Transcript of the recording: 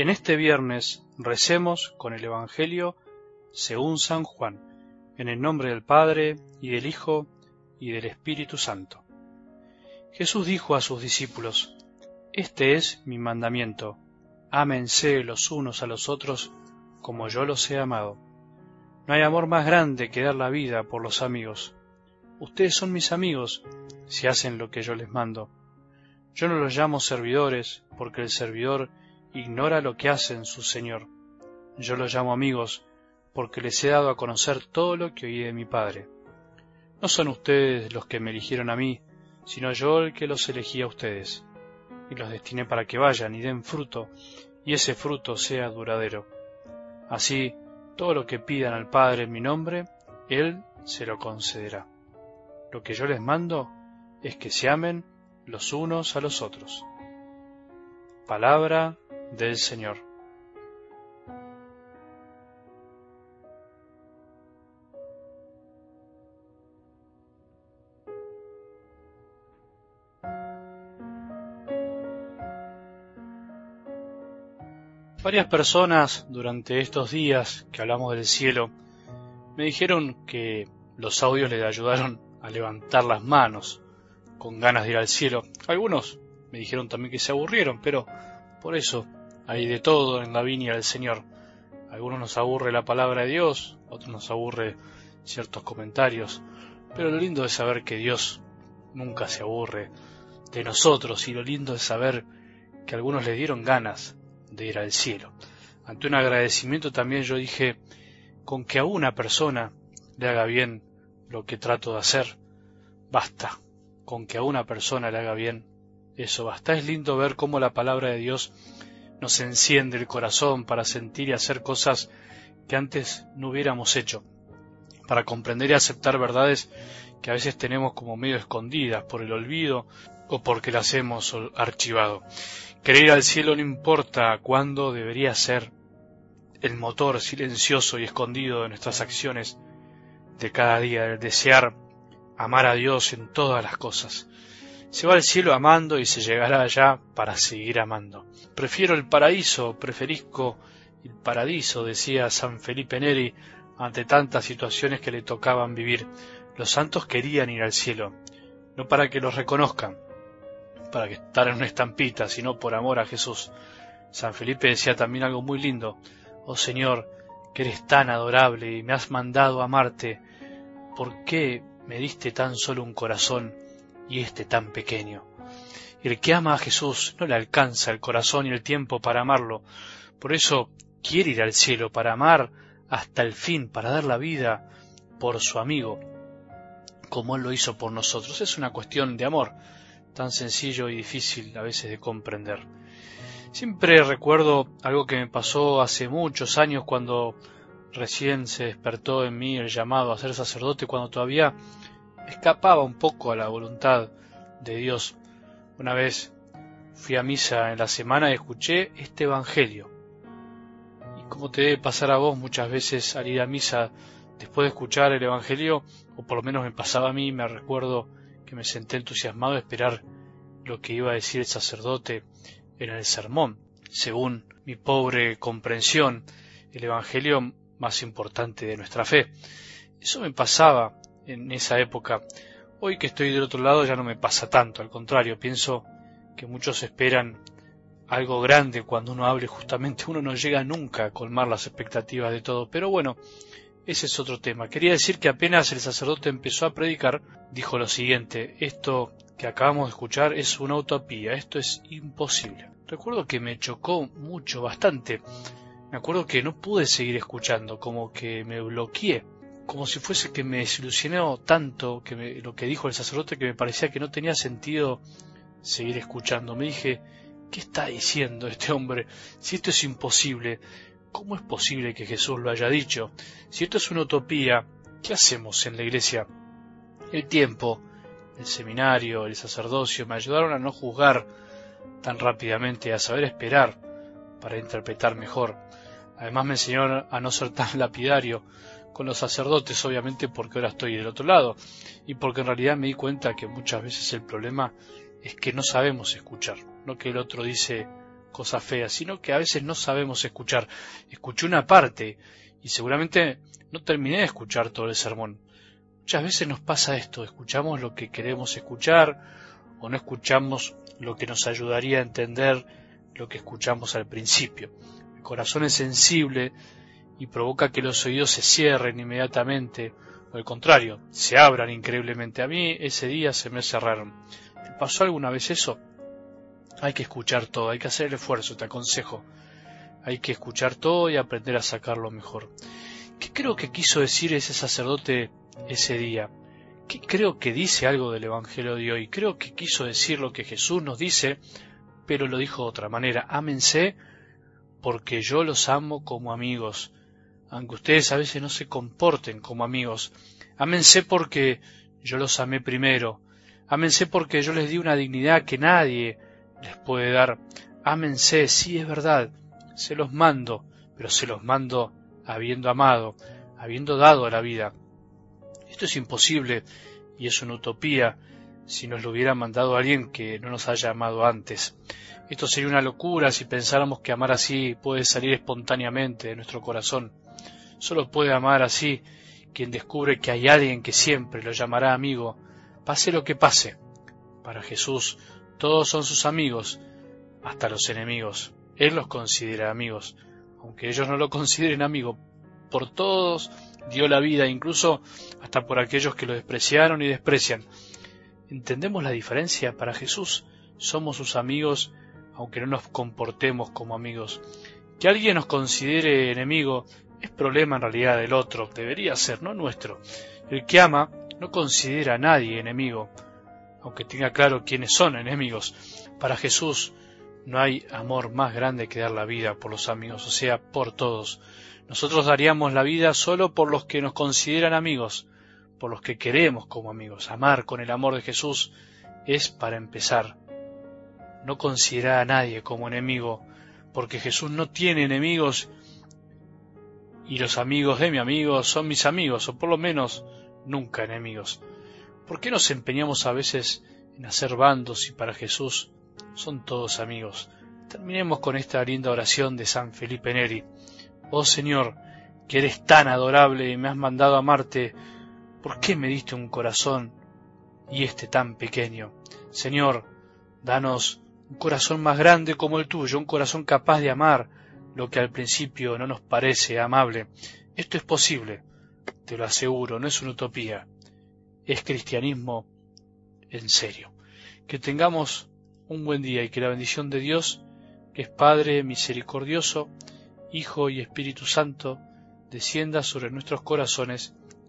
En este viernes recemos con el Evangelio según San Juan, en el nombre del Padre, y del Hijo, y del Espíritu Santo. Jesús dijo a sus discípulos, Este es mi mandamiento, ámense los unos a los otros como yo los he amado. No hay amor más grande que dar la vida por los amigos. Ustedes son mis amigos si hacen lo que yo les mando. Yo no los llamo servidores, porque el servidor ignora lo que hacen su Señor. Yo los llamo amigos, porque les he dado a conocer todo lo que oí de mi Padre. No son ustedes los que me eligieron a mí, sino yo el que los elegí a ustedes, y los destiné para que vayan y den fruto, y ese fruto sea duradero. Así, todo lo que pidan al Padre en mi nombre, Él se lo concederá. Lo que yo les mando es que se amen los unos a los otros. Palabra del Señor. Varias personas durante estos días que hablamos del cielo me dijeron que los audios les ayudaron a levantar las manos con ganas de ir al cielo. Algunos me dijeron también que se aburrieron, pero por eso hay de todo en la viña del Señor. algunos nos aburre la palabra de Dios, otros nos aburre ciertos comentarios, pero lo lindo es saber que Dios nunca se aburre de nosotros y lo lindo es saber que algunos le dieron ganas de ir al cielo. Ante un agradecimiento también yo dije, con que a una persona le haga bien lo que trato de hacer, basta con que a una persona le haga bien, eso basta. Es lindo ver cómo la palabra de Dios nos enciende el corazón para sentir y hacer cosas que antes no hubiéramos hecho, para comprender y aceptar verdades que a veces tenemos como medio escondidas por el olvido o porque las hemos archivado. Ir al cielo no importa cuándo debería ser el motor silencioso y escondido de nuestras acciones de cada día, el desear amar a Dios en todas las cosas. Se va al cielo amando y se llegará allá para seguir amando. Prefiero el paraíso, preferisco el paradiso, decía San Felipe Neri ante tantas situaciones que le tocaban vivir. Los santos querían ir al cielo, no para que los reconozcan, para que estar en una estampita, sino por amor a Jesús. San Felipe decía también algo muy lindo. Oh Señor, que eres tan adorable y me has mandado amarte, ¿por qué me diste tan solo un corazón y este tan pequeño. El que ama a Jesús no le alcanza el corazón y el tiempo para amarlo. Por eso quiere ir al cielo para amar hasta el fin, para dar la vida por su amigo, como Él lo hizo por nosotros. Es una cuestión de amor, tan sencillo y difícil a veces de comprender. Siempre recuerdo algo que me pasó hace muchos años cuando recién se despertó en mí el llamado a ser sacerdote cuando todavía escapaba un poco a la voluntad de Dios. Una vez fui a misa en la semana y escuché este Evangelio. Y como te debe pasar a vos muchas veces al ir a misa después de escuchar el Evangelio, o por lo menos me pasaba a mí, me recuerdo que me senté entusiasmado a esperar lo que iba a decir el sacerdote en el sermón. Según mi pobre comprensión, el Evangelio más importante de nuestra fe. Eso me pasaba en esa época. Hoy que estoy del otro lado ya no me pasa tanto, al contrario, pienso que muchos esperan algo grande cuando uno hable, justamente uno no llega nunca a colmar las expectativas de todo. Pero bueno, ese es otro tema. Quería decir que apenas el sacerdote empezó a predicar, dijo lo siguiente, esto que acabamos de escuchar es una utopía, esto es imposible. Recuerdo que me chocó mucho, bastante, me acuerdo que no pude seguir escuchando, como que me bloqueé, como si fuese que me desilusionó tanto que lo que dijo el sacerdote que me parecía que no tenía sentido seguir escuchando. Me dije, ¿qué está diciendo este hombre? Si esto es imposible, ¿cómo es posible que Jesús lo haya dicho? Si esto es una utopía, ¿qué hacemos en la iglesia? El tiempo, el seminario, el sacerdocio me ayudaron a no juzgar tan rápidamente, a saber esperar para interpretar mejor. Además me enseñó a no ser tan lapidario con los sacerdotes, obviamente porque ahora estoy del otro lado, y porque en realidad me di cuenta que muchas veces el problema es que no sabemos escuchar, no que el otro dice cosas feas, sino que a veces no sabemos escuchar. Escuché una parte y seguramente no terminé de escuchar todo el sermón. Muchas veces nos pasa esto, escuchamos lo que queremos escuchar o no escuchamos lo que nos ayudaría a entender lo que escuchamos al principio. El corazón es sensible y provoca que los oídos se cierren inmediatamente, o al contrario, se abran increíblemente. A mí ese día se me cerraron. ¿Te pasó alguna vez eso? Hay que escuchar todo, hay que hacer el esfuerzo, te aconsejo. Hay que escuchar todo y aprender a sacarlo mejor. ¿Qué creo que quiso decir ese sacerdote ese día? ¿Qué creo que dice algo del Evangelio de hoy? Creo que quiso decir lo que Jesús nos dice, pero lo dijo de otra manera. Ámense porque yo los amo como amigos, aunque ustedes a veces no se comporten como amigos. Ámense porque yo los amé primero. Ámense porque yo les di una dignidad que nadie les puede dar. Ámense, sí es verdad, se los mando, pero se los mando habiendo amado, habiendo dado a la vida. Esto es imposible y es una utopía si nos lo hubiera mandado alguien que no nos haya amado antes. Esto sería una locura si pensáramos que amar así puede salir espontáneamente de nuestro corazón. Solo puede amar así quien descubre que hay alguien que siempre lo llamará amigo, pase lo que pase. Para Jesús todos son sus amigos, hasta los enemigos. Él los considera amigos, aunque ellos no lo consideren amigo. Por todos dio la vida, incluso hasta por aquellos que lo despreciaron y desprecian. ¿Entendemos la diferencia? Para Jesús somos sus amigos, aunque no nos comportemos como amigos. Que alguien nos considere enemigo es problema en realidad del otro, debería ser, no nuestro. El que ama no considera a nadie enemigo, aunque tenga claro quiénes son enemigos. Para Jesús no hay amor más grande que dar la vida por los amigos, o sea, por todos. Nosotros daríamos la vida solo por los que nos consideran amigos, por los que queremos como amigos. Amar con el amor de Jesús es para empezar. No considerar a nadie como enemigo, porque Jesús no tiene enemigos y los amigos de mi amigo son mis amigos, o por lo menos nunca enemigos. ¿Por qué nos empeñamos a veces en hacer bandos y para Jesús son todos amigos? Terminemos con esta linda oración de San Felipe Neri. Oh Señor, que eres tan adorable y me has mandado amarte, ¿por qué me diste un corazón y este tan pequeño? Señor, danos un corazón más grande como el tuyo, un corazón capaz de amar lo que al principio no nos parece amable. Esto es posible, te lo aseguro, no es una utopía es cristianismo en serio. Que tengamos un buen día y que la bendición de Dios, que es Padre misericordioso, Hijo y Espíritu Santo, descienda sobre nuestros corazones